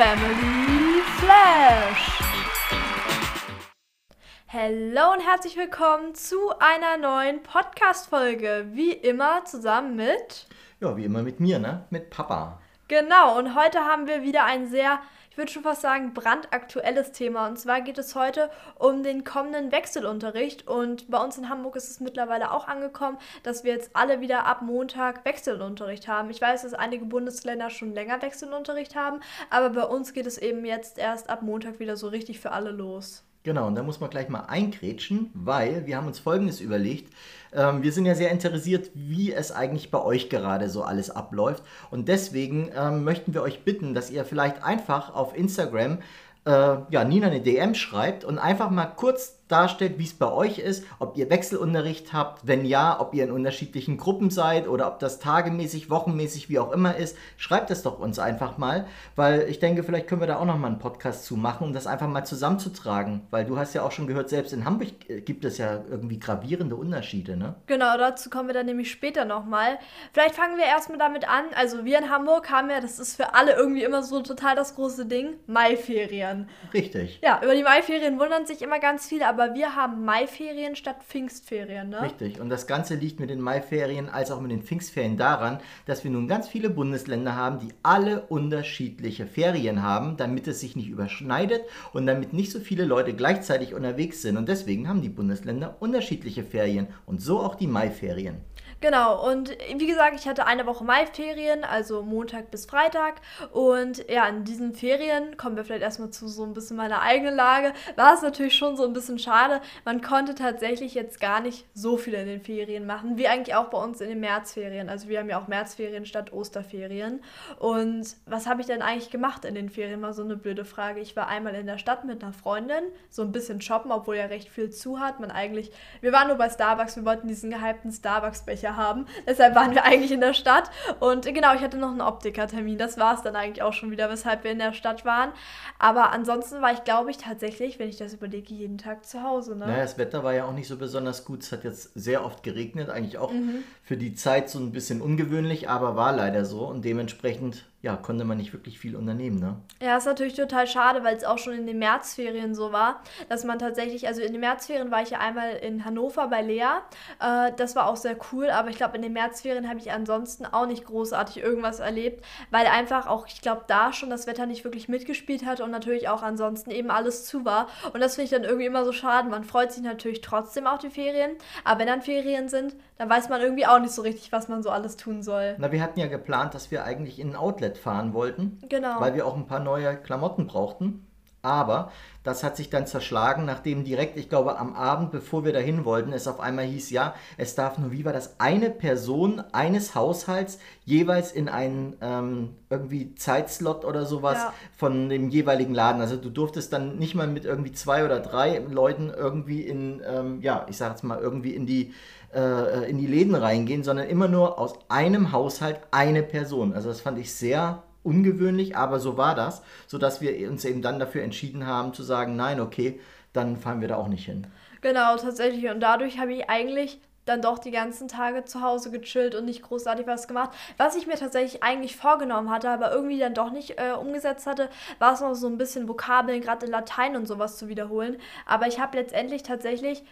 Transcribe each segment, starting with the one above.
Family Flash. Hallo und herzlich willkommen zu einer neuen Podcast-Folge. Wie immer zusammen mit. Ja, wie immer mit mir, ne? Mit Papa. Genau, und heute haben wir wieder ein sehr, würde schon fast sagen, brandaktuelles Thema. Und zwar geht es heute um den kommenden Wechselunterricht. Und bei uns in Hamburg ist es mittlerweile auch angekommen, dass wir jetzt alle wieder ab Montag Wechselunterricht haben. Ich weiß, dass einige Bundesländer schon länger Wechselunterricht haben, aber bei uns geht es eben jetzt erst ab Montag wieder so richtig für alle los. Genau, und da muss man gleich mal eingrätschen, weil wir haben uns Folgendes überlegt. Ähm, wir sind ja sehr interessiert, wie es eigentlich bei euch gerade so alles abläuft. Und deswegen ähm, möchten wir euch bitten, dass ihr vielleicht einfach auf Instagram äh, ja, Nina eine DM schreibt und einfach mal kurz darstellt, wie es bei euch ist, ob ihr Wechselunterricht habt, wenn ja, ob ihr in unterschiedlichen Gruppen seid oder ob das tagemäßig, wochenmäßig, wie auch immer ist. Schreibt es doch uns einfach mal, weil ich denke, vielleicht können wir da auch noch mal einen Podcast zu machen, um das einfach mal zusammenzutragen, weil du hast ja auch schon gehört, selbst in Hamburg äh, gibt es ja irgendwie gravierende Unterschiede, ne? Genau, dazu kommen wir dann nämlich später nochmal. Vielleicht fangen wir erstmal damit an, also wir in Hamburg haben ja, das ist für alle irgendwie immer so total das große Ding, Maiferien. Richtig. Ja, über die Maiferien wundern sich immer ganz viele, aber aber wir haben Maiferien statt Pfingstferien, ne? Richtig. Und das Ganze liegt mit den Maiferien als auch mit den Pfingstferien daran, dass wir nun ganz viele Bundesländer haben, die alle unterschiedliche Ferien haben, damit es sich nicht überschneidet und damit nicht so viele Leute gleichzeitig unterwegs sind. Und deswegen haben die Bundesländer unterschiedliche Ferien und so auch die Maiferien. Genau, und wie gesagt, ich hatte eine Woche Maiferien, also Montag bis Freitag. Und ja, in diesen Ferien, kommen wir vielleicht erstmal zu so ein bisschen meiner eigenen Lage, war es natürlich schon so ein bisschen schade. Man konnte tatsächlich jetzt gar nicht so viel in den Ferien machen, wie eigentlich auch bei uns in den Märzferien. Also wir haben ja auch Märzferien statt Osterferien. Und was habe ich denn eigentlich gemacht in den Ferien, war so eine blöde Frage. Ich war einmal in der Stadt mit einer Freundin, so ein bisschen shoppen, obwohl ja recht viel zu hat. Man eigentlich, wir waren nur bei Starbucks, wir wollten diesen gehypten Starbucks-Becher Optiker haben. Deshalb waren wir eigentlich in der Stadt. Und genau, ich hatte noch einen Optikertermin. Das war es dann eigentlich auch schon wieder, weshalb wir in der Stadt waren. Aber ansonsten war ich, glaube ich, tatsächlich, wenn ich das überlege, jeden Tag zu Hause. Ne? Naja, das Wetter war ja auch nicht so besonders gut. Es hat jetzt sehr oft geregnet. Eigentlich auch mhm. Für die Zeit so ein bisschen ungewöhnlich, aber war leider so. Und dementsprechend ja, konnte man nicht wirklich viel unternehmen, ne? Ja, ist natürlich total schade, weil es auch schon in den Märzferien so war, dass man tatsächlich, also in den Märzferien war ich ja einmal in Hannover bei Lea. Äh, das war auch sehr cool, aber ich glaube, in den Märzferien habe ich ansonsten auch nicht großartig irgendwas erlebt, weil einfach auch, ich glaube, da schon das Wetter nicht wirklich mitgespielt hat und natürlich auch ansonsten eben alles zu war. Und das finde ich dann irgendwie immer so schade. Man freut sich natürlich trotzdem auf die Ferien, aber wenn dann Ferien sind, dann weiß man irgendwie auch nicht so richtig, was man so alles tun soll. Na, wir hatten ja geplant, dass wir eigentlich in ein Outlet fahren wollten. Genau. Weil wir auch ein paar neue Klamotten brauchten. Aber das hat sich dann zerschlagen, nachdem direkt, ich glaube, am Abend, bevor wir dahin wollten, es auf einmal hieß, ja, es darf nur, wie war das, eine Person eines Haushalts jeweils in einen ähm, irgendwie Zeitslot oder sowas ja. von dem jeweiligen Laden. Also du durftest dann nicht mal mit irgendwie zwei oder drei Leuten irgendwie in, ähm, ja, ich sag jetzt mal, irgendwie in die äh, in die Läden reingehen, sondern immer nur aus einem Haushalt eine Person. Also das fand ich sehr ungewöhnlich, aber so war das, sodass wir uns eben dann dafür entschieden haben zu sagen, nein, okay, dann fahren wir da auch nicht hin. Genau, tatsächlich. Und dadurch habe ich eigentlich dann doch die ganzen Tage zu Hause gechillt und nicht großartig was gemacht. Was ich mir tatsächlich eigentlich vorgenommen hatte, aber irgendwie dann doch nicht äh, umgesetzt hatte, war es noch so ein bisschen Vokabeln, gerade in Latein und sowas zu wiederholen. Aber ich habe letztendlich tatsächlich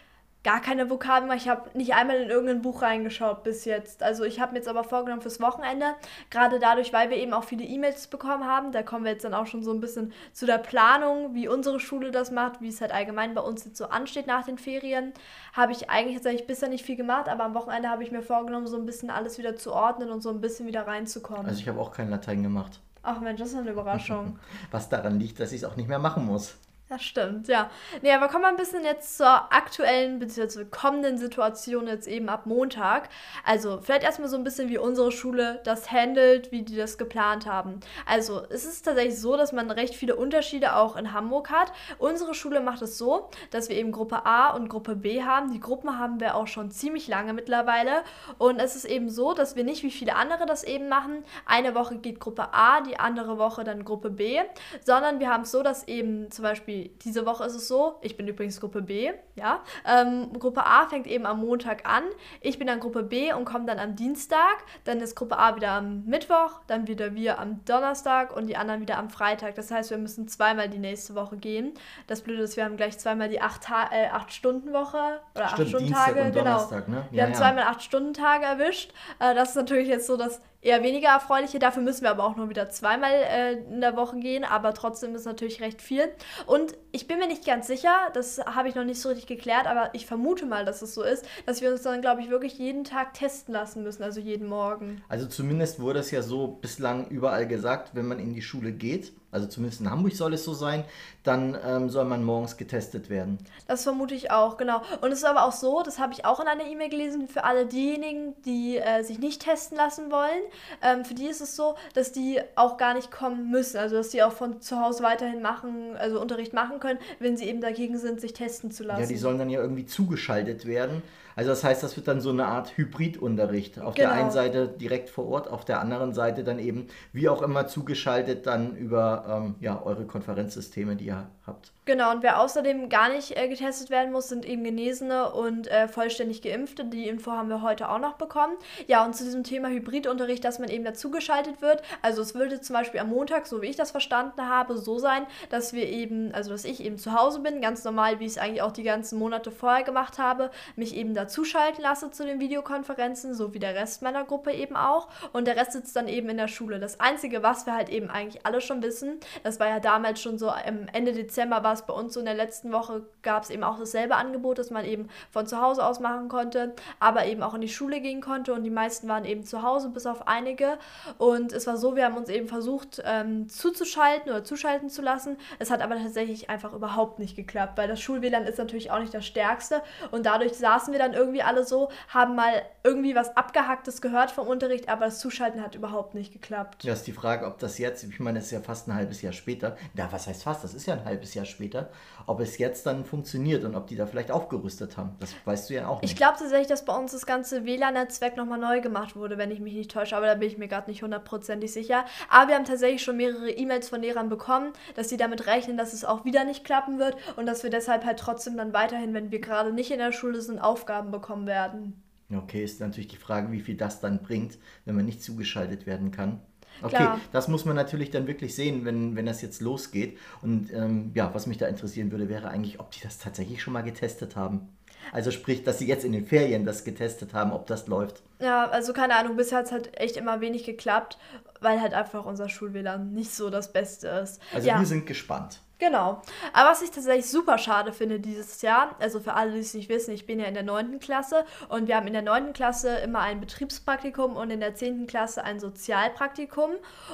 gar keine Vokabeln mehr. Ich habe nicht einmal in irgendein Buch reingeschaut bis jetzt. Also ich habe mir jetzt aber vorgenommen fürs Wochenende, gerade dadurch, weil wir eben auch viele E-Mails bekommen haben, da kommen wir jetzt dann auch schon so ein bisschen zu der Planung, wie unsere Schule das macht, wie es halt allgemein bei uns jetzt so ansteht nach den Ferien, habe ich eigentlich tatsächlich bisher nicht viel gemacht, aber am Wochenende habe ich mir vorgenommen, so ein bisschen alles wieder zu ordnen und so ein bisschen wieder reinzukommen. Also ich habe auch kein Latein gemacht. Ach Mensch, das ist eine Überraschung. Was daran liegt, dass ich es auch nicht mehr machen muss. Das stimmt, ja. Nee, aber kommen wir ein bisschen jetzt zur aktuellen bzw. kommenden Situation jetzt eben ab Montag. Also vielleicht erstmal so ein bisschen, wie unsere Schule das handelt, wie die das geplant haben. Also es ist tatsächlich so, dass man recht viele Unterschiede auch in Hamburg hat. Unsere Schule macht es so, dass wir eben Gruppe A und Gruppe B haben. Die Gruppen haben wir auch schon ziemlich lange mittlerweile. Und es ist eben so, dass wir nicht wie viele andere das eben machen. Eine Woche geht Gruppe A, die andere Woche dann Gruppe B, sondern wir haben es so, dass eben zum Beispiel Beispiel diese Woche ist es so, ich bin übrigens Gruppe B, ja. Ähm, Gruppe A fängt eben am Montag an. Ich bin dann Gruppe B und komme dann am Dienstag. Dann ist Gruppe A wieder am Mittwoch, dann wieder wir am Donnerstag und die anderen wieder am Freitag. Das heißt, wir müssen zweimal die nächste Woche gehen. Das Blöde ist, wir haben gleich zweimal die 8-Stunden-Woche äh, oder 8-Stunden-Tage. Genau. Ne? Wir haben ja. zweimal 8-Stunden-Tage erwischt. Äh, das ist natürlich jetzt so das eher weniger erfreuliche. Dafür müssen wir aber auch nur wieder zweimal äh, in der Woche gehen, aber trotzdem ist natürlich recht viel. Und ich bin mir nicht ganz sicher, das habe ich noch nicht so richtig geklärt, aber ich vermute mal, dass es so ist, dass wir uns dann, glaube ich, wirklich jeden Tag testen lassen müssen, also jeden Morgen. Also zumindest wurde es ja so bislang überall gesagt, wenn man in die Schule geht, also zumindest in Hamburg soll es so sein, dann ähm, soll man morgens getestet werden. Das vermute ich auch, genau. Und es ist aber auch so, das habe ich auch in einer E-Mail gelesen, für alle diejenigen, die äh, sich nicht testen lassen wollen, ähm, für die ist es so, dass die auch gar nicht kommen müssen. Also dass die auch von zu Hause weiterhin machen, also Unterricht machen können, wenn sie eben dagegen sind, sich testen zu lassen. Ja, die sollen dann ja irgendwie zugeschaltet werden. Also das heißt, das wird dann so eine Art Hybridunterricht. Auf genau. der einen Seite direkt vor Ort, auf der anderen Seite dann eben, wie auch immer, zugeschaltet dann über ähm, ja, eure Konferenzsysteme, die ihr habt. Genau, und wer außerdem gar nicht äh, getestet werden muss, sind eben Genesene und äh, vollständig Geimpfte. Die Info haben wir heute auch noch bekommen. Ja, und zu diesem Thema Hybridunterricht, dass man eben dazugeschaltet wird. Also es würde zum Beispiel am Montag, so wie ich das verstanden habe, so sein, dass wir eben, also dass ich eben zu Hause bin, ganz normal, wie ich es eigentlich auch die ganzen Monate vorher gemacht habe, mich eben dazuschalten lasse zu den Videokonferenzen, so wie der Rest meiner Gruppe eben auch. Und der Rest sitzt dann eben in der Schule. Das Einzige, was wir halt eben eigentlich alle schon wissen, das war ja damals schon so Ende Dezember, war es bei uns so in der letzten Woche, gab es eben auch dasselbe Angebot, dass man eben von zu Hause aus machen konnte, aber eben auch in die Schule gehen konnte und die meisten waren eben zu Hause, bis auf einige. Und es war so, wir haben uns eben versucht ähm, zuzuschalten oder zuschalten zu lassen. Es hat aber tatsächlich einfach überhaupt nicht geklappt, weil das Schul-WLAN ist natürlich auch nicht das stärkste und dadurch saßen wir dann irgendwie alle so, haben mal irgendwie was Abgehacktes gehört vom Unterricht, aber das Zuschalten hat überhaupt nicht geklappt. Ja, ist die Frage, ob das jetzt, ich meine, es ist ja fast ein halbes Jahr später, ja, was heißt fast, das ist ja ein halbes Jahr später, später, ob es jetzt dann funktioniert und ob die da vielleicht aufgerüstet haben. Das weißt du ja auch nicht. Ich glaube tatsächlich, dass bei uns das ganze WLAN-Netzwerk nochmal neu gemacht wurde, wenn ich mich nicht täusche, aber da bin ich mir gerade nicht hundertprozentig sicher. Aber wir haben tatsächlich schon mehrere E-Mails von Lehrern bekommen, dass sie damit rechnen, dass es auch wieder nicht klappen wird und dass wir deshalb halt trotzdem dann weiterhin, wenn wir gerade nicht in der Schule sind, Aufgaben bekommen werden. Okay, ist natürlich die Frage, wie viel das dann bringt, wenn man nicht zugeschaltet werden kann. Okay, Klar. das muss man natürlich dann wirklich sehen, wenn, wenn das jetzt losgeht. Und ähm, ja, was mich da interessieren würde, wäre eigentlich, ob die das tatsächlich schon mal getestet haben. Also sprich, dass sie jetzt in den Ferien das getestet haben, ob das läuft. Ja, also keine Ahnung, bisher hat es halt echt immer wenig geklappt, weil halt einfach unser Schul-WLAN nicht so das Beste ist. Also ja. wir sind gespannt. Genau. Aber was ich tatsächlich super schade finde dieses Jahr, also für alle, die es nicht wissen, ich bin ja in der 9. Klasse und wir haben in der 9. Klasse immer ein Betriebspraktikum und in der 10. Klasse ein Sozialpraktikum.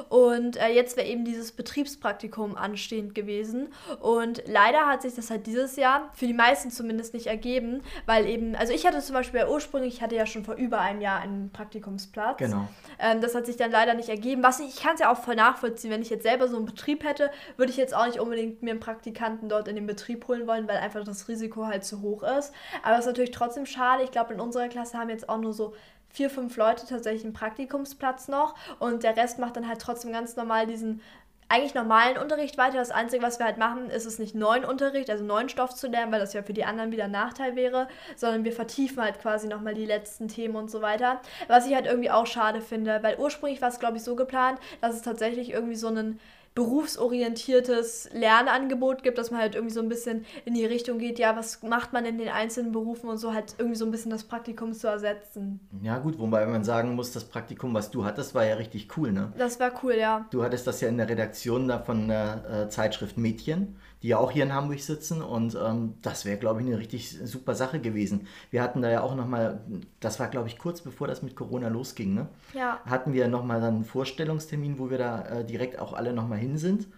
Und äh, jetzt wäre eben dieses Betriebspraktikum anstehend gewesen. Und leider hat sich das halt dieses Jahr für die meisten zumindest nicht ergeben, weil eben, also ich hatte zum Beispiel ursprünglich, ich hatte ja schon vor über einem Jahr einen Praktikumsplatz. Genau. Ähm, das hat sich dann leider nicht ergeben. Was ich, ich kann es ja auch voll nachvollziehen, wenn ich jetzt selber so einen Betrieb hätte, würde ich jetzt auch nicht unbedingt unbedingt mir einen Praktikanten dort in den Betrieb holen wollen, weil einfach das Risiko halt zu hoch ist. Aber es ist natürlich trotzdem schade. Ich glaube, in unserer Klasse haben jetzt auch nur so vier, fünf Leute tatsächlich einen Praktikumsplatz noch und der Rest macht dann halt trotzdem ganz normal diesen eigentlich normalen Unterricht weiter. Das Einzige, was wir halt machen, ist es nicht neuen Unterricht, also neuen Stoff zu lernen, weil das ja für die anderen wieder ein Nachteil wäre, sondern wir vertiefen halt quasi nochmal die letzten Themen und so weiter. Was ich halt irgendwie auch schade finde, weil ursprünglich war es, glaube ich, so geplant, dass es tatsächlich irgendwie so einen berufsorientiertes Lernangebot gibt, dass man halt irgendwie so ein bisschen in die Richtung geht, ja, was macht man in den einzelnen Berufen und so halt irgendwie so ein bisschen das Praktikum zu ersetzen. Ja, gut, wobei man sagen muss, das Praktikum, was du hattest, war ja richtig cool, ne? Das war cool, ja. Du hattest das ja in der Redaktion da von der äh, Zeitschrift Mädchen die ja auch hier in Hamburg sitzen. Und ähm, das wäre, glaube ich, eine richtig super Sache gewesen. Wir hatten da ja auch nochmal, das war, glaube ich, kurz bevor das mit Corona losging, ne? Ja. Hatten wir nochmal dann einen Vorstellungstermin, wo wir da äh, direkt auch alle nochmal hin sind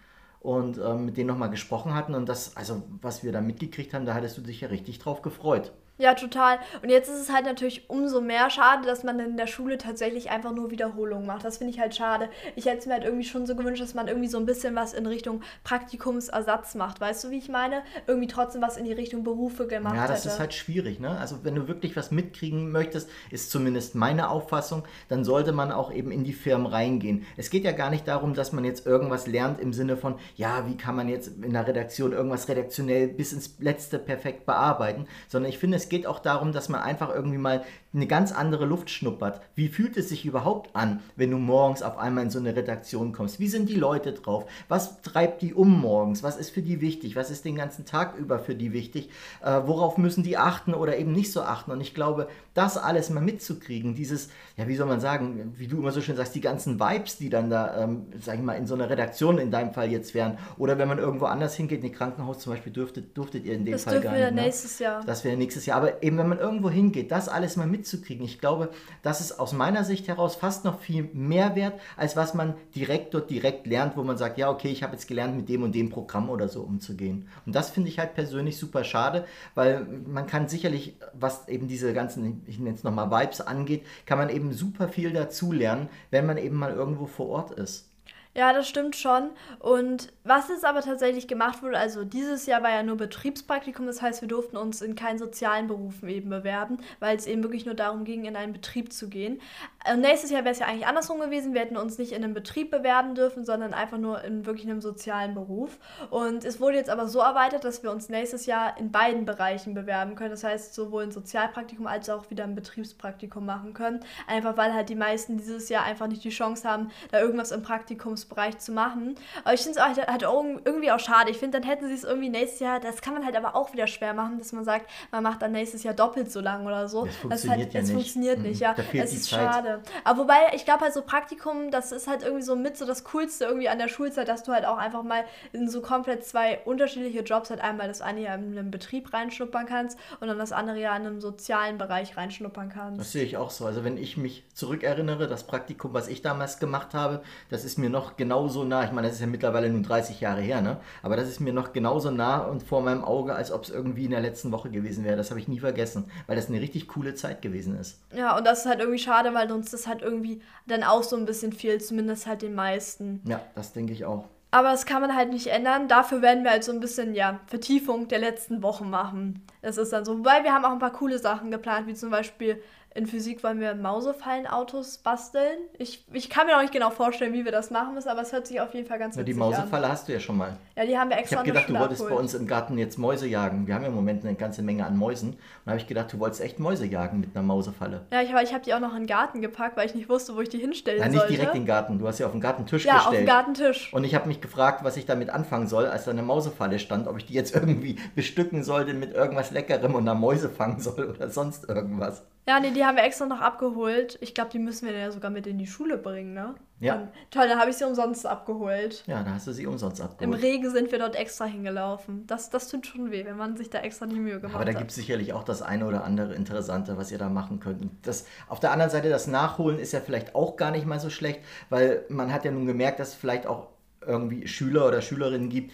und ähm, mit denen nochmal gesprochen hatten. Und das, also was wir da mitgekriegt haben, da hattest du dich ja richtig drauf gefreut. Ja, total. Und jetzt ist es halt natürlich umso mehr schade, dass man in der Schule tatsächlich einfach nur Wiederholungen macht. Das finde ich halt schade. Ich hätte es mir halt irgendwie schon so gewünscht, dass man irgendwie so ein bisschen was in Richtung Praktikumsersatz macht. Weißt du, wie ich meine? Irgendwie trotzdem was in die Richtung Berufe gemacht Ja, das hätte. ist halt schwierig, ne? Also wenn du wirklich was mitkriegen möchtest, ist zumindest meine Auffassung, dann sollte man auch eben in die Firmen reingehen. Es geht ja gar nicht darum, dass man jetzt irgendwas lernt im Sinne von, ja, wie kann man jetzt in der Redaktion irgendwas redaktionell bis ins Letzte perfekt bearbeiten, sondern ich finde, es es geht auch darum, dass man einfach irgendwie mal eine ganz andere Luft schnuppert. Wie fühlt es sich überhaupt an, wenn du morgens auf einmal in so eine Redaktion kommst? Wie sind die Leute drauf? Was treibt die um morgens? Was ist für die wichtig? Was ist den ganzen Tag über für die wichtig? Äh, worauf müssen die achten oder eben nicht so achten? Und ich glaube, das alles mal mitzukriegen, dieses, ja, wie soll man sagen, wie du immer so schön sagst, die ganzen Vibes, die dann da, ähm, sag ich mal, in so einer Redaktion in deinem Fall jetzt wären. Oder wenn man irgendwo anders hingeht, in ein Krankenhaus zum Beispiel, dürftet, durftet ihr in dem das Fall gar nicht. Das wäre nächstes Jahr. Das wäre nächstes Jahr. Aber eben, wenn man irgendwo hingeht, das alles mal mitzukriegen, ich glaube, das ist aus meiner Sicht heraus fast noch viel mehr wert, als was man direkt dort direkt lernt, wo man sagt, ja, okay, ich habe jetzt gelernt, mit dem und dem Programm oder so umzugehen. Und das finde ich halt persönlich super schade, weil man kann sicherlich, was eben diese ganzen ich nenne es nochmal Vibes angeht, kann man eben super viel dazulernen, wenn man eben mal irgendwo vor Ort ist. Ja, das stimmt schon. Und was jetzt aber tatsächlich gemacht wurde, also dieses Jahr war ja nur Betriebspraktikum, das heißt, wir durften uns in keinen sozialen Berufen eben bewerben, weil es eben wirklich nur darum ging, in einen Betrieb zu gehen. Und nächstes Jahr wäre es ja eigentlich andersrum gewesen. Wir hätten uns nicht in einem Betrieb bewerben dürfen, sondern einfach nur in wirklich einem sozialen Beruf. Und es wurde jetzt aber so erweitert, dass wir uns nächstes Jahr in beiden Bereichen bewerben können. Das heißt, sowohl ein Sozialpraktikum als auch wieder ein Betriebspraktikum machen können. Einfach weil halt die meisten dieses Jahr einfach nicht die Chance haben, da irgendwas im Praktikums Ausbildungsbereich zu machen. Aber ich finde es halt, halt irgendwie auch schade. Ich finde, dann hätten sie es irgendwie nächstes Jahr, das kann man halt aber auch wieder schwer machen, dass man sagt, man macht dann nächstes Jahr doppelt so lang oder so. Das funktioniert halt, ja es nicht. funktioniert nicht, mhm. ja. Es ist Zeit. schade. Aber wobei, ich glaube halt so Praktikum, das ist halt irgendwie so mit so das Coolste irgendwie an der Schulzeit, dass du halt auch einfach mal in so komplett zwei unterschiedliche Jobs halt einmal das eine Jahr in einem Betrieb reinschnuppern kannst und dann das andere Jahr in einem sozialen Bereich reinschnuppern kannst. Das sehe ich auch so. Also wenn ich mich zurückerinnere, das Praktikum, was ich damals gemacht habe, das ist mir noch genauso nah. Ich meine, das ist ja mittlerweile nun 30 Jahre her, ne? Aber das ist mir noch genauso nah und vor meinem Auge, als ob es irgendwie in der letzten Woche gewesen wäre. Das habe ich nie vergessen, weil das eine richtig coole Zeit gewesen ist. Ja, und das ist halt irgendwie schade, weil uns das halt irgendwie dann auch so ein bisschen fehlt, zumindest halt den meisten. Ja, das denke ich auch. Aber das kann man halt nicht ändern. Dafür werden wir halt so ein bisschen, ja, Vertiefung der letzten Wochen machen. Das ist dann so. Wobei wir haben auch ein paar coole Sachen geplant, wie zum Beispiel in Physik wollen wir Mausefallenautos basteln. Ich, ich kann mir noch nicht genau vorstellen, wie wir das machen müssen, aber es hört sich auf jeden Fall ganz witzig an. Die Mausefalle hast du ja schon mal. Ja, die haben wir extra Ich habe gedacht, du wolltest abholen. bei uns im Garten jetzt Mäuse jagen. Wir haben ja im Moment eine ganze Menge an Mäusen. Und da habe ich gedacht, du wolltest echt Mäuse jagen mit einer Mausefalle. Ja, ich, ich habe die auch noch in den Garten gepackt, weil ich nicht wusste, wo ich die hinstellen Nein, nicht sollte. direkt in den Garten. Du hast sie auf den Gartentisch ja, gestellt. Ja, auf den Gartentisch. Und ich habe mich gefragt, was ich damit anfangen soll, als da eine Mausefalle stand. Ob ich die jetzt irgendwie bestücken sollte mit irgendwas Leckerem und einer Mäuse fangen soll oder sonst irgendwas. Ja, nee, die haben wir extra noch abgeholt. Ich glaube, die müssen wir ja sogar mit in die Schule bringen, ne? Ja. Und, toll, dann habe ich sie umsonst abgeholt. Ja, da hast du sie umsonst abgeholt. Im Regen sind wir dort extra hingelaufen. Das, das tut schon weh, wenn man sich da extra die Mühe gemacht hat. Aber da gibt es sicherlich auch das eine oder andere Interessante, was ihr da machen könnt. das, auf der anderen Seite, das Nachholen ist ja vielleicht auch gar nicht mal so schlecht, weil man hat ja nun gemerkt, dass es vielleicht auch irgendwie Schüler oder Schülerinnen gibt,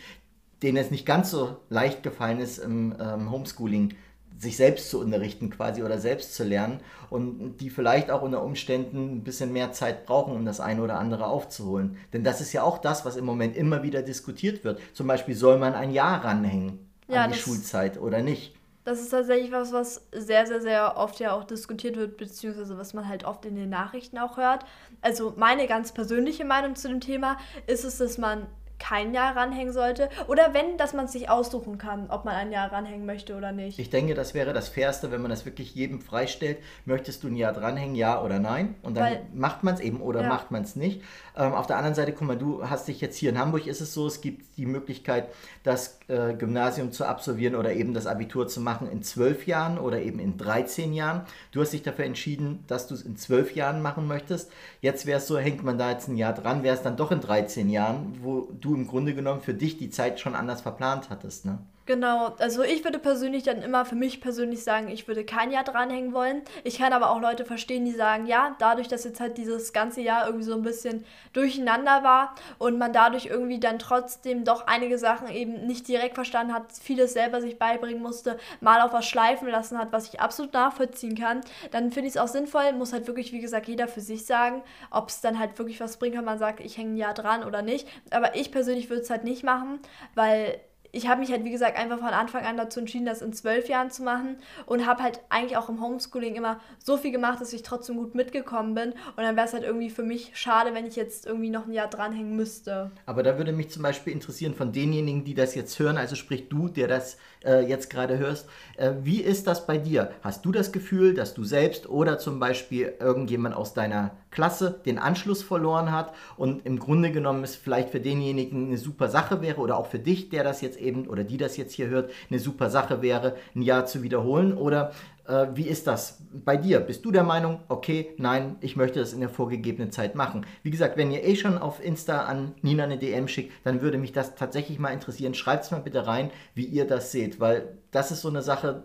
denen es nicht ganz so leicht gefallen ist im ähm, Homeschooling sich selbst zu unterrichten quasi oder selbst zu lernen und die vielleicht auch unter Umständen ein bisschen mehr Zeit brauchen, um das eine oder andere aufzuholen. Denn das ist ja auch das, was im Moment immer wieder diskutiert wird. Zum Beispiel soll man ein Jahr ranhängen ja, an die Schulzeit oder nicht. Das ist tatsächlich was, was sehr, sehr, sehr oft ja auch diskutiert wird, beziehungsweise was man halt oft in den Nachrichten auch hört. Also meine ganz persönliche Meinung zu dem Thema ist es, dass man kein Jahr ranhängen sollte. Oder wenn, dass man es sich aussuchen kann, ob man ein Jahr ranhängen möchte oder nicht. Ich denke, das wäre das Fairste, wenn man das wirklich jedem freistellt. Möchtest du ein Jahr dranhängen, ja oder nein? Und dann Weil, macht man es eben oder ja. macht man es nicht. Ähm, auf der anderen Seite, guck mal, du hast dich jetzt hier in Hamburg, ist es so, es gibt die Möglichkeit, das äh, Gymnasium zu absolvieren oder eben das Abitur zu machen in zwölf Jahren oder eben in 13 Jahren. Du hast dich dafür entschieden, dass du es in zwölf Jahren machen möchtest. Jetzt wäre es so, hängt man da jetzt ein Jahr dran, wäre es dann doch in 13 Jahren, wo du im Grunde genommen für dich die Zeit schon anders verplant hattest. Ne? Genau, also ich würde persönlich dann immer für mich persönlich sagen, ich würde kein Jahr dranhängen wollen. Ich kann aber auch Leute verstehen, die sagen, ja, dadurch, dass jetzt halt dieses ganze Jahr irgendwie so ein bisschen durcheinander war und man dadurch irgendwie dann trotzdem doch einige Sachen eben nicht direkt verstanden hat, vieles selber sich beibringen musste, mal auf was schleifen lassen hat, was ich absolut nachvollziehen kann, dann finde ich es auch sinnvoll, muss halt wirklich, wie gesagt, jeder für sich sagen, ob es dann halt wirklich was bringt, wenn man sagt, ich hänge ein Jahr dran oder nicht. Aber ich persönlich würde es halt nicht machen, weil ich habe mich halt, wie gesagt, einfach von Anfang an dazu entschieden, das in zwölf Jahren zu machen und habe halt eigentlich auch im Homeschooling immer so viel gemacht, dass ich trotzdem gut mitgekommen bin. Und dann wäre es halt irgendwie für mich schade, wenn ich jetzt irgendwie noch ein Jahr dranhängen müsste. Aber da würde mich zum Beispiel interessieren von denjenigen, die das jetzt hören, also sprich du, der das äh, jetzt gerade hörst, äh, wie ist das bei dir? Hast du das Gefühl, dass du selbst oder zum Beispiel irgendjemand aus deiner Klasse den Anschluss verloren hat und im Grunde genommen es vielleicht für denjenigen eine super Sache wäre oder auch für dich, der das jetzt eben oder die das jetzt hier hört, eine super Sache wäre, ein Jahr zu wiederholen? Oder äh, wie ist das bei dir? Bist du der Meinung, okay, nein, ich möchte das in der vorgegebenen Zeit machen? Wie gesagt, wenn ihr eh schon auf Insta an Nina eine DM schickt, dann würde mich das tatsächlich mal interessieren. Schreibt es mal bitte rein, wie ihr das seht, weil das ist so eine Sache,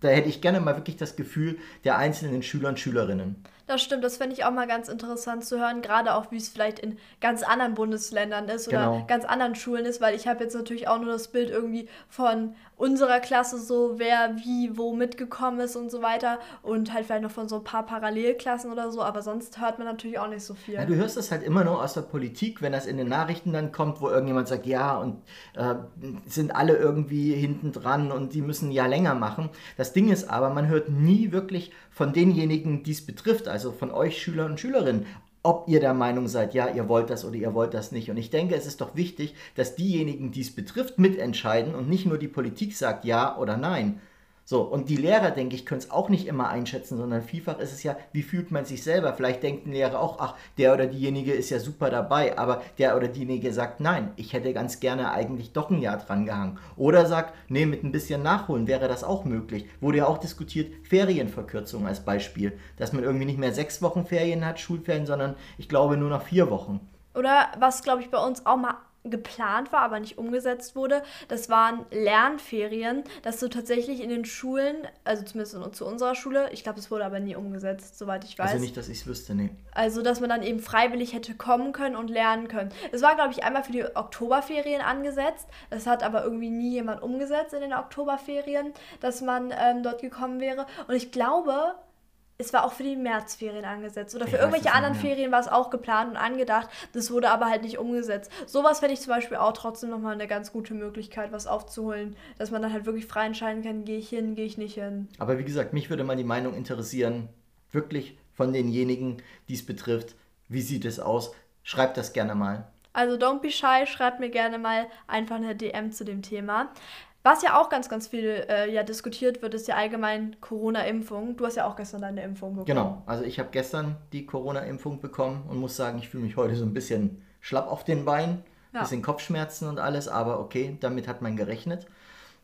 da hätte ich gerne mal wirklich das Gefühl der einzelnen Schüler und Schülerinnen. Das stimmt, das fände ich auch mal ganz interessant zu hören, gerade auch wie es vielleicht in ganz anderen Bundesländern ist oder genau. ganz anderen Schulen ist, weil ich habe jetzt natürlich auch nur das Bild irgendwie von unserer Klasse so, wer wie wo mitgekommen ist und so weiter und halt vielleicht noch von so ein paar Parallelklassen oder so, aber sonst hört man natürlich auch nicht so viel. Ja, du hörst das halt immer nur aus der Politik, wenn das in den Nachrichten dann kommt, wo irgendjemand sagt, ja und äh, sind alle irgendwie hinten dran und die müssen ja länger machen. Das Ding ist aber, man hört nie wirklich von denjenigen, die es betrifft, also von euch Schüler und Schülerinnen, ob ihr der Meinung seid, ja, ihr wollt das oder ihr wollt das nicht. Und ich denke, es ist doch wichtig, dass diejenigen, die es betrifft, mitentscheiden und nicht nur die Politik sagt ja oder nein. So, und die Lehrer, denke ich, können es auch nicht immer einschätzen, sondern vielfach ist es ja, wie fühlt man sich selber? Vielleicht denkt ein Lehrer auch, ach, der oder diejenige ist ja super dabei, aber der oder diejenige sagt, nein, ich hätte ganz gerne eigentlich doch ein Jahr dran gehangen. Oder sagt, nee, mit ein bisschen Nachholen wäre das auch möglich. Wurde ja auch diskutiert, Ferienverkürzung als Beispiel, dass man irgendwie nicht mehr sechs Wochen Ferien hat, Schulferien, sondern ich glaube nur noch vier Wochen. Oder was, glaube ich, bei uns auch mal geplant war, aber nicht umgesetzt wurde. Das waren Lernferien, dass du tatsächlich in den Schulen, also zumindest zu unserer Schule, ich glaube, es wurde aber nie umgesetzt, soweit ich weiß. Also nicht, dass ich es wüsste, nee. Also, dass man dann eben freiwillig hätte kommen können und lernen können. Es war, glaube ich, einmal für die Oktoberferien angesetzt. Das hat aber irgendwie nie jemand umgesetzt in den Oktoberferien, dass man ähm, dort gekommen wäre. Und ich glaube, es war auch für die Märzferien angesetzt. Oder für ich irgendwelche anderen ja. Ferien war es auch geplant und angedacht. Das wurde aber halt nicht umgesetzt. Sowas fände ich zum Beispiel auch trotzdem nochmal eine ganz gute Möglichkeit, was aufzuholen. Dass man dann halt wirklich frei entscheiden kann, gehe ich hin, gehe ich nicht hin. Aber wie gesagt, mich würde mal die Meinung interessieren, wirklich von denjenigen, die es betrifft. Wie sieht es aus? Schreibt das gerne mal. Also don't be shy, schreibt mir gerne mal einfach eine DM zu dem Thema. Was ja auch ganz, ganz viel äh, ja, diskutiert wird, ist ja allgemein Corona-Impfung. Du hast ja auch gestern deine Impfung bekommen. Genau, also ich habe gestern die Corona-Impfung bekommen und muss sagen, ich fühle mich heute so ein bisschen schlapp auf den Beinen, ja. bisschen Kopfschmerzen und alles, aber okay, damit hat man gerechnet.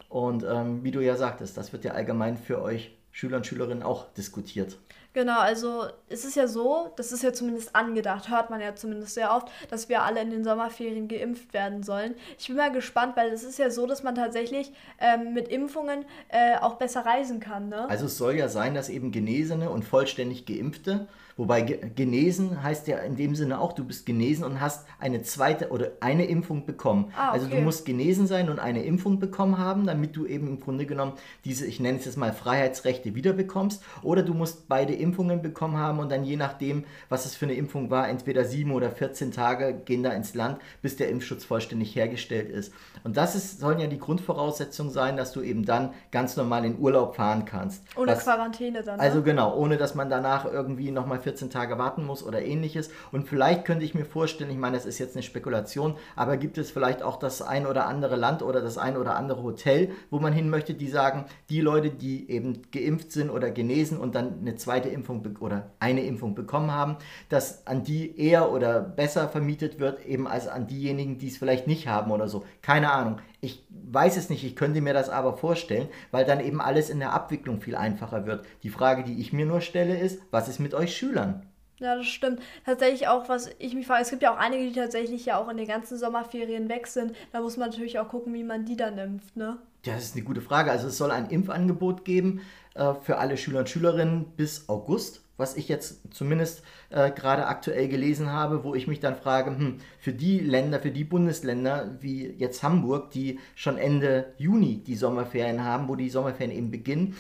Und ähm, wie du ja sagtest, das wird ja allgemein für euch Schüler und Schülerinnen auch diskutiert. Genau, also es ist ja so, das ist ja zumindest angedacht, hört man ja zumindest sehr oft, dass wir alle in den Sommerferien geimpft werden sollen. Ich bin mal gespannt, weil es ist ja so, dass man tatsächlich ähm, mit Impfungen äh, auch besser reisen kann. Ne? Also es soll ja sein, dass eben Genesene und vollständig Geimpfte Wobei genesen heißt ja in dem Sinne auch, du bist genesen und hast eine zweite oder eine Impfung bekommen. Ah, okay. Also du musst genesen sein und eine Impfung bekommen haben, damit du eben im Grunde genommen diese, ich nenne es jetzt mal Freiheitsrechte wiederbekommst. Oder du musst beide Impfungen bekommen haben und dann je nachdem, was es für eine Impfung war, entweder sieben oder 14 Tage gehen da ins Land, bis der Impfschutz vollständig hergestellt ist. Und das ist, sollen ja die Grundvoraussetzungen sein, dass du eben dann ganz normal in Urlaub fahren kannst. Ohne was, Quarantäne dann. Ne? Also genau, ohne dass man danach irgendwie nochmal 14 Tage warten muss oder ähnliches. Und vielleicht könnte ich mir vorstellen, ich meine, das ist jetzt eine Spekulation, aber gibt es vielleicht auch das ein oder andere Land oder das ein oder andere Hotel, wo man hin möchte, die sagen, die Leute, die eben geimpft sind oder genesen und dann eine zweite Impfung oder eine Impfung bekommen haben, dass an die eher oder besser vermietet wird, eben als an diejenigen, die es vielleicht nicht haben oder so. Keine Ahnung. Ich weiß es nicht, ich könnte mir das aber vorstellen, weil dann eben alles in der Abwicklung viel einfacher wird. Die Frage, die ich mir nur stelle, ist, was ist mit euch Schülern? Ja, das stimmt. Tatsächlich auch, was ich mich frage, es gibt ja auch einige, die tatsächlich ja auch in den ganzen Sommerferien weg sind. Da muss man natürlich auch gucken, wie man die dann impft, ne? Ja, das ist eine gute Frage. Also es soll ein Impfangebot geben äh, für alle Schüler und Schülerinnen bis August, was ich jetzt zumindest äh, gerade aktuell gelesen habe, wo ich mich dann frage, hm, für die Länder, für die Bundesländer wie jetzt Hamburg, die schon Ende Juni die Sommerferien haben, wo die Sommerferien eben beginnen,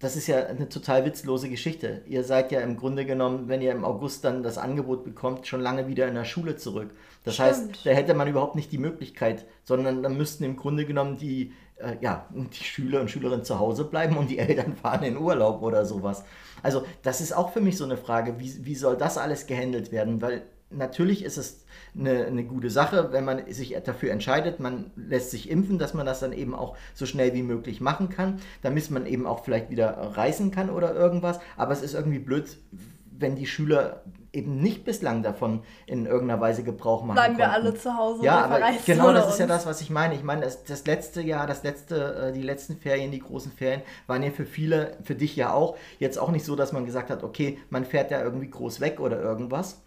das ist ja eine total witzlose Geschichte. Ihr seid ja im Grunde genommen, wenn ihr im August dann das Angebot bekommt, schon lange wieder in der Schule zurück. Das Stimmt. heißt, da hätte man überhaupt nicht die Möglichkeit, sondern da müssten im Grunde genommen die, äh, ja, die Schüler und Schülerinnen zu Hause bleiben und die Eltern fahren in Urlaub oder sowas. Also das ist auch für mich so eine Frage, wie, wie soll das alles gehandelt werden? Weil natürlich ist es eine, eine gute Sache, wenn man sich dafür entscheidet, man lässt sich impfen, dass man das dann eben auch so schnell wie möglich machen kann, damit man eben auch vielleicht wieder reisen kann oder irgendwas. Aber es ist irgendwie blöd, wenn die Schüler eben nicht bislang davon in irgendeiner Weise Gebrauch machen Bleiben konnten. wir alle zu Hause. Ja, aber genau das ist ja das, was ich meine. Ich meine, das, das letzte Jahr, das letzte, äh, die letzten Ferien, die großen Ferien, waren ja für viele, für dich ja auch, jetzt auch nicht so, dass man gesagt hat, okay, man fährt ja irgendwie groß weg oder irgendwas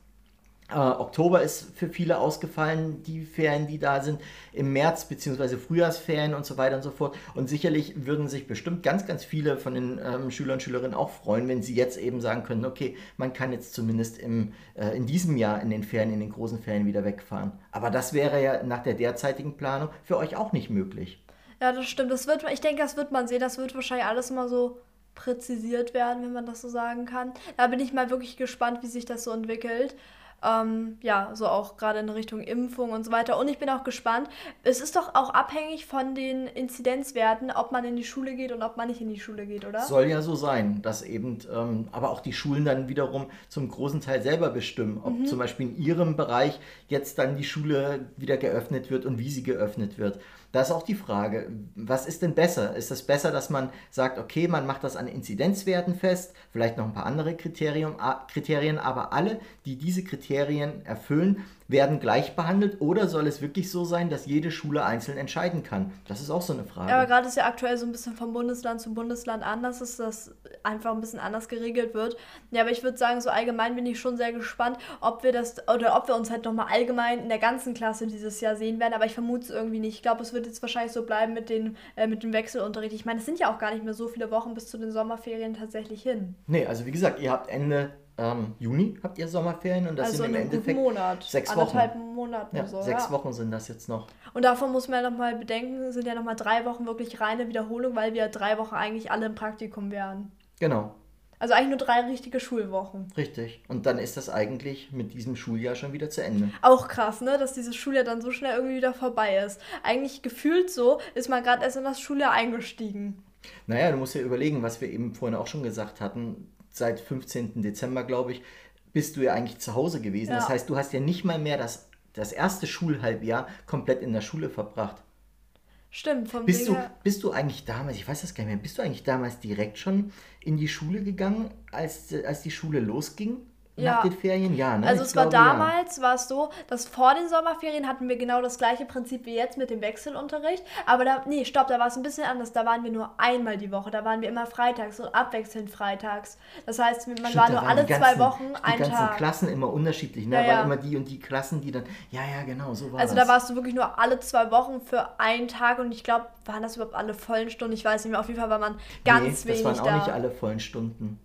äh, Oktober ist für viele ausgefallen, die Ferien, die da sind, im März bzw. Frühjahrsferien und so weiter und so fort. Und sicherlich würden sich bestimmt ganz, ganz viele von den ähm, Schülern und Schülerinnen auch freuen, wenn sie jetzt eben sagen können, okay, man kann jetzt zumindest im, äh, in diesem Jahr in den Ferien, in den großen Ferien wieder wegfahren. Aber das wäre ja nach der derzeitigen Planung für euch auch nicht möglich. Ja, das stimmt. Das wird, ich denke, das wird man sehen. Das wird wahrscheinlich alles mal so präzisiert werden, wenn man das so sagen kann. Da bin ich mal wirklich gespannt, wie sich das so entwickelt. Ähm, ja, so auch gerade in Richtung Impfung und so weiter. Und ich bin auch gespannt. Es ist doch auch abhängig von den Inzidenzwerten, ob man in die Schule geht und ob man nicht in die Schule geht, oder? Soll ja so sein, dass eben, ähm, aber auch die Schulen dann wiederum zum großen Teil selber bestimmen, ob mhm. zum Beispiel in ihrem Bereich jetzt dann die Schule wieder geöffnet wird und wie sie geöffnet wird. Da ist auch die Frage, was ist denn besser? Ist es besser, dass man sagt, okay, man macht das an Inzidenzwerten fest, vielleicht noch ein paar andere Kriterien, Kriterien aber alle, die diese Kriterien erfüllen, werden gleich behandelt oder soll es wirklich so sein, dass jede Schule einzeln entscheiden kann? Das ist auch so eine Frage. Ja, aber gerade ist ja aktuell so ein bisschen vom Bundesland zu Bundesland anders, dass das einfach ein bisschen anders geregelt wird. Ja, aber ich würde sagen, so allgemein bin ich schon sehr gespannt, ob wir das oder ob wir uns halt nochmal allgemein in der ganzen Klasse dieses Jahr sehen werden, aber ich vermute es irgendwie nicht. Ich glaube, es wird jetzt wahrscheinlich so bleiben mit, den, äh, mit dem Wechselunterricht. Ich meine, es sind ja auch gar nicht mehr so viele Wochen bis zu den Sommerferien tatsächlich hin. Nee, also wie gesagt, ihr habt Ende ähm, Juni habt ihr Sommerferien und das also sind im Endeffekt Monat, sechs Wochen. Monate ja, so, sechs ja. Wochen sind das jetzt noch. Und davon muss man ja nochmal bedenken, sind ja nochmal drei Wochen wirklich reine Wiederholung, weil wir drei Wochen eigentlich alle im Praktikum wären. Genau. Also eigentlich nur drei richtige Schulwochen. Richtig. Und dann ist das eigentlich mit diesem Schuljahr schon wieder zu Ende. Auch krass, ne? Dass dieses Schuljahr dann so schnell irgendwie wieder vorbei ist. Eigentlich gefühlt so, ist man gerade erst in das Schuljahr eingestiegen. Naja, du musst ja überlegen, was wir eben vorhin auch schon gesagt hatten seit 15. Dezember, glaube ich, bist du ja eigentlich zu Hause gewesen. Ja. Das heißt, du hast ja nicht mal mehr das, das erste Schulhalbjahr komplett in der Schule verbracht. Stimmt, vom bist du, bist du eigentlich damals, ich weiß das gar nicht mehr, bist du eigentlich damals direkt schon in die Schule gegangen, als, als die Schule losging? Ja. Nach den Ferien, ja. Ne? Also ich es glaube, war damals, ja. war es so, dass vor den Sommerferien hatten wir genau das gleiche Prinzip wie jetzt mit dem Wechselunterricht. Aber da, nee, stopp, da war es ein bisschen anders. Da waren wir nur einmal die Woche. Da waren wir immer freitags und abwechselnd freitags. Das heißt, man Stimmt, war nur alle ganzen, zwei Wochen ein Tag. Die ganzen Klassen immer unterschiedlich. Ne? Ja, ja. waren immer die und die Klassen, die dann, ja, ja, genau, so war Also das. da warst du wirklich nur alle zwei Wochen für einen Tag und ich glaube, waren das überhaupt alle vollen Stunden? Ich weiß nicht mehr. Auf jeden Fall war man ganz nee, wenig das waren auch da. nicht alle vollen Stunden.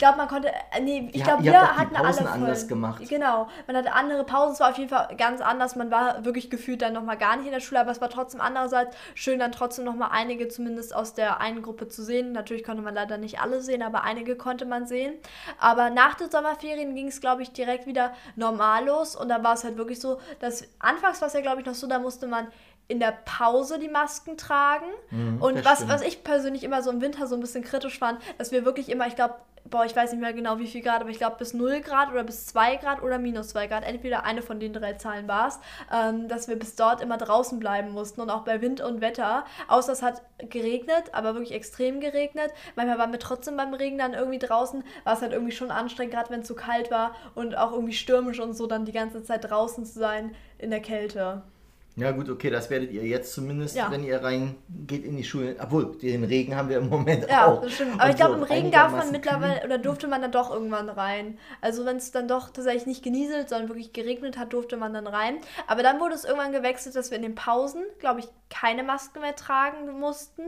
Ich glaube, man konnte. Äh, nee, ich glaube, wir hatten alle. Pausen anders gemacht. Genau. Man hatte andere Pausen. Es war auf jeden Fall ganz anders. Man war wirklich gefühlt dann nochmal gar nicht in der Schule, aber es war trotzdem andererseits schön, dann trotzdem nochmal einige zumindest aus der einen Gruppe zu sehen. Natürlich konnte man leider nicht alle sehen, aber einige konnte man sehen. Aber nach den Sommerferien ging es, glaube ich, direkt wieder normal los. Und da war es halt wirklich so, dass anfangs war es ja, glaube ich, noch so, da musste man in der Pause die Masken tragen. Mhm, und was, was ich persönlich immer so im Winter so ein bisschen kritisch fand, dass wir wirklich immer, ich glaube, boah, ich weiß nicht mehr genau wie viel Grad, aber ich glaube bis 0 Grad oder bis 2 Grad oder minus 2 Grad, entweder eine von den drei Zahlen war es, ähm, dass wir bis dort immer draußen bleiben mussten und auch bei Wind und Wetter, außer es hat geregnet, aber wirklich extrem geregnet. Manchmal waren wir trotzdem beim Regen dann irgendwie draußen, war es halt irgendwie schon anstrengend, gerade wenn es zu kalt war und auch irgendwie stürmisch und so dann die ganze Zeit draußen zu sein in der Kälte. Ja gut, okay, das werdet ihr jetzt zumindest, ja. wenn ihr reingeht in die Schule. Obwohl, den Regen haben wir im Moment ja, auch. Ja, das stimmt. Aber Und ich glaube, so im Regen darf man mittlerweile, oder durfte man dann doch irgendwann rein. Also wenn es dann doch tatsächlich nicht genieselt, sondern wirklich geregnet hat, durfte man dann rein. Aber dann wurde es irgendwann gewechselt, dass wir in den Pausen, glaube ich, keine Masken mehr tragen mussten.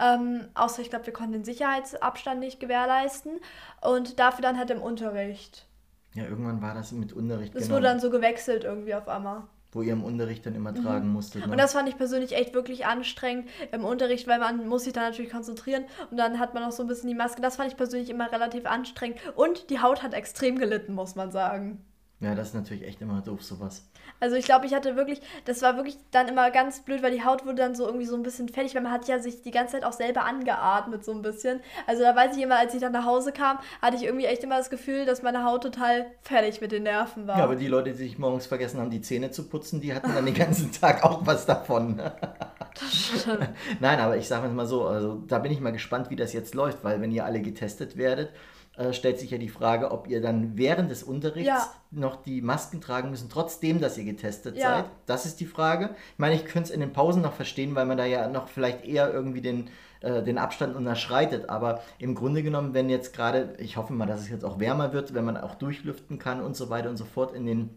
Ähm, außer, ich glaube, wir konnten den Sicherheitsabstand nicht gewährleisten. Und dafür dann halt im Unterricht. Ja, irgendwann war das mit Unterricht. Das genau. wurde dann so gewechselt irgendwie auf einmal wo ihr im Unterricht dann immer mhm. tragen musstet. Ne? Und das fand ich persönlich echt wirklich anstrengend im Unterricht, weil man muss sich da natürlich konzentrieren und dann hat man auch so ein bisschen die Maske. Das fand ich persönlich immer relativ anstrengend und die Haut hat extrem gelitten, muss man sagen. Ja, das ist natürlich echt immer doof, sowas. Also ich glaube, ich hatte wirklich, das war wirklich dann immer ganz blöd, weil die Haut wurde dann so irgendwie so ein bisschen fertig, weil man hat ja sich die ganze Zeit auch selber angeatmet, so ein bisschen. Also da weiß ich immer, als ich dann nach Hause kam, hatte ich irgendwie echt immer das Gefühl, dass meine Haut total fertig mit den Nerven war. Ja, aber die Leute, die sich morgens vergessen haben, die Zähne zu putzen, die hatten dann den ganzen Tag auch was davon. Das stimmt. Nein, aber ich sage mal so, also da bin ich mal gespannt, wie das jetzt läuft, weil wenn ihr alle getestet werdet, äh, stellt sich ja die Frage, ob ihr dann während des Unterrichts ja. noch die Masken tragen müssen, trotzdem, dass ihr getestet ja. seid. Das ist die Frage. Ich meine, ich könnte es in den Pausen noch verstehen, weil man da ja noch vielleicht eher irgendwie den, äh, den Abstand unterschreitet. Aber im Grunde genommen, wenn jetzt gerade, ich hoffe mal, dass es jetzt auch wärmer wird, wenn man auch durchlüften kann und so weiter und so fort in den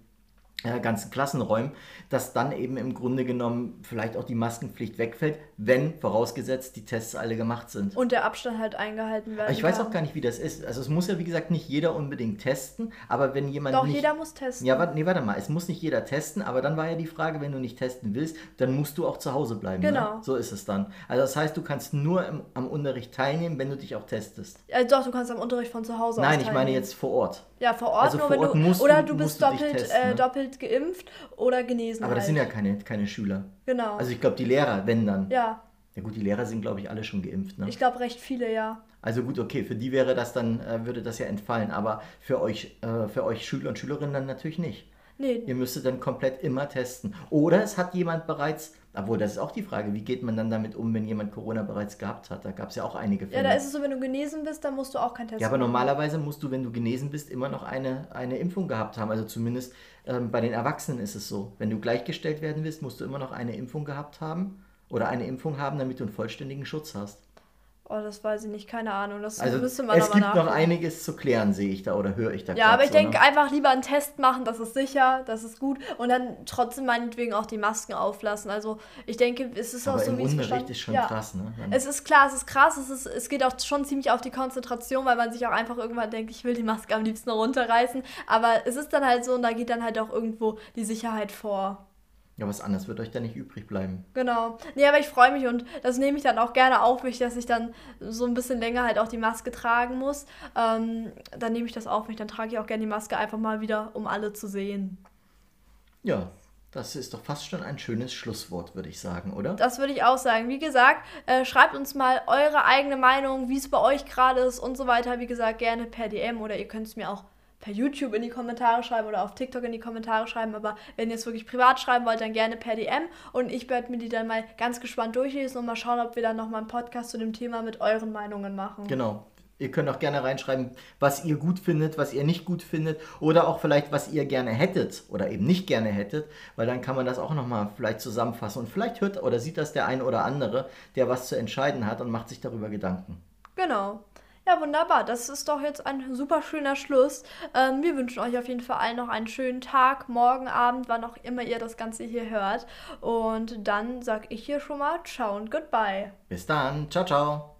ganzen Klassenräumen, dass dann eben im Grunde genommen vielleicht auch die Maskenpflicht wegfällt, wenn vorausgesetzt die Tests alle gemacht sind. Und der Abstand halt eingehalten wird. Ich weiß auch gar nicht, wie das ist. Also es muss ja wie gesagt nicht jeder unbedingt testen, aber wenn jemand Doch, nicht, jeder muss testen. Ja, warte, nee, warte mal, es muss nicht jeder testen, aber dann war ja die Frage, wenn du nicht testen willst, dann musst du auch zu Hause bleiben. Ne? Genau. Ne? So ist es dann. Also das heißt, du kannst nur im, am Unterricht teilnehmen, wenn du dich auch testest. Ja, doch, du kannst am Unterricht von zu Hause Nein, ich meine jetzt vor Ort. Ja, vor Ort, also nur vor Ort du, musst oder du, bist doppelt, testen, äh, ne? doppelt geimpft oder genesen. Aber halt. das sind ja keine, keine Schüler. Genau. Also ich glaube, die Lehrer, wenn dann. Ja. Ja gut, die Lehrer sind, glaube ich, alle schon geimpft, ne? Ich glaube, recht viele, ja. Also gut, okay, für die wäre das dann, äh, würde das ja entfallen, aber für euch, äh, für euch Schüler und Schülerinnen dann natürlich nicht. Nee. Ihr müsstet dann komplett immer testen. Oder es hat jemand bereits, obwohl das ist auch die Frage, wie geht man dann damit um, wenn jemand Corona bereits gehabt hat? Da gab es ja auch einige Fälle. Ja, da ist es so, wenn du genesen bist, dann musst du auch keinen Test Ja, aber machen. normalerweise musst du, wenn du genesen bist, immer noch eine, eine Impfung gehabt haben. Also zumindest ähm, bei den Erwachsenen ist es so. Wenn du gleichgestellt werden willst, musst du immer noch eine Impfung gehabt haben oder eine Impfung haben, damit du einen vollständigen Schutz hast. Oh, das weiß ich nicht, keine Ahnung. Das also müsste man es gibt noch einiges zu klären, sehe ich da oder höre ich da. Ja, aber ich so, denke ne? einfach lieber einen Test machen, das ist sicher, das ist gut und dann trotzdem meinetwegen auch die Masken auflassen. Also ich denke, es ist aber auch so wie es Unterricht ist schon ja. krass, ne? Dann es ist klar, es ist krass, es, ist, es geht auch schon ziemlich auf die Konzentration, weil man sich auch einfach irgendwann denkt, ich will die Maske am liebsten runterreißen. Aber es ist dann halt so und da geht dann halt auch irgendwo die Sicherheit vor. Ja, was anderes wird euch da nicht übrig bleiben. Genau. Nee, aber ich freue mich und das nehme ich dann auch gerne auf mich, dass ich dann so ein bisschen länger halt auch die Maske tragen muss. Ähm, dann nehme ich das auf mich, dann trage ich auch gerne die Maske einfach mal wieder, um alle zu sehen. Ja, das ist doch fast schon ein schönes Schlusswort, würde ich sagen, oder? Das würde ich auch sagen. Wie gesagt, äh, schreibt uns mal eure eigene Meinung, wie es bei euch gerade ist und so weiter. Wie gesagt, gerne per DM oder ihr könnt es mir auch per YouTube in die Kommentare schreiben oder auf TikTok in die Kommentare schreiben. Aber wenn ihr es wirklich privat schreiben wollt, dann gerne per DM. Und ich werde mir die dann mal ganz gespannt durchlesen und mal schauen, ob wir dann nochmal einen Podcast zu dem Thema mit euren Meinungen machen. Genau. Ihr könnt auch gerne reinschreiben, was ihr gut findet, was ihr nicht gut findet oder auch vielleicht, was ihr gerne hättet oder eben nicht gerne hättet, weil dann kann man das auch nochmal vielleicht zusammenfassen und vielleicht hört oder sieht das der ein oder andere, der was zu entscheiden hat und macht sich darüber Gedanken. Genau. Ja, wunderbar. Das ist doch jetzt ein super schöner Schluss. Ähm, wir wünschen euch auf jeden Fall allen noch einen schönen Tag, morgen Abend, wann auch immer ihr das Ganze hier hört. Und dann sag ich hier schon mal Ciao und Goodbye. Bis dann. Ciao, ciao.